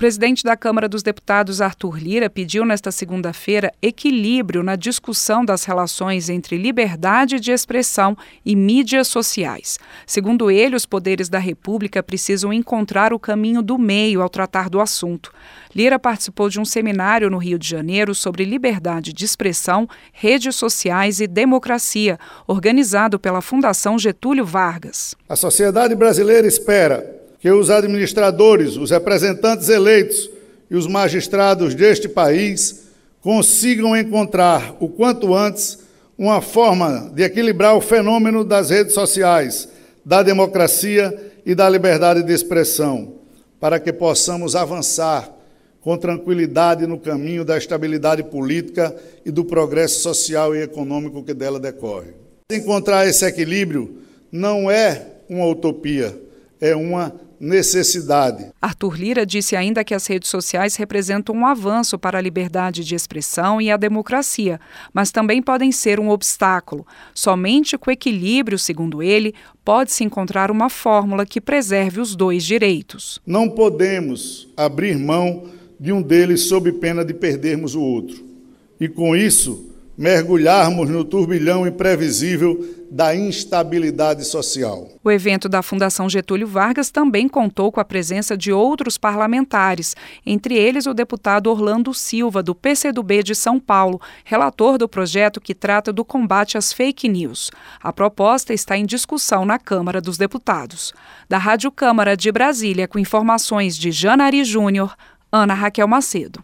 presidente da Câmara dos Deputados, Arthur Lira, pediu nesta segunda-feira equilíbrio na discussão das relações entre liberdade de expressão e mídias sociais. Segundo ele, os poderes da República precisam encontrar o caminho do meio ao tratar do assunto. Lira participou de um seminário no Rio de Janeiro sobre liberdade de expressão, redes sociais e democracia, organizado pela Fundação Getúlio Vargas. A sociedade brasileira espera que os administradores, os representantes eleitos e os magistrados deste país consigam encontrar o quanto antes uma forma de equilibrar o fenômeno das redes sociais, da democracia e da liberdade de expressão, para que possamos avançar com tranquilidade no caminho da estabilidade política e do progresso social e econômico que dela decorre. Encontrar esse equilíbrio não é uma utopia, é uma necessidade. Arthur Lira disse ainda que as redes sociais representam um avanço para a liberdade de expressão e a democracia, mas também podem ser um obstáculo. Somente com equilíbrio, segundo ele, pode-se encontrar uma fórmula que preserve os dois direitos. Não podemos abrir mão de um deles sob pena de perdermos o outro. E com isso, mergulharmos no turbilhão imprevisível da instabilidade social. O evento da Fundação Getúlio Vargas também contou com a presença de outros parlamentares, entre eles o deputado Orlando Silva, do PCdoB de São Paulo, relator do projeto que trata do combate às fake news. A proposta está em discussão na Câmara dos Deputados. Da Rádio Câmara de Brasília, com informações de Janari Júnior, Ana Raquel Macedo.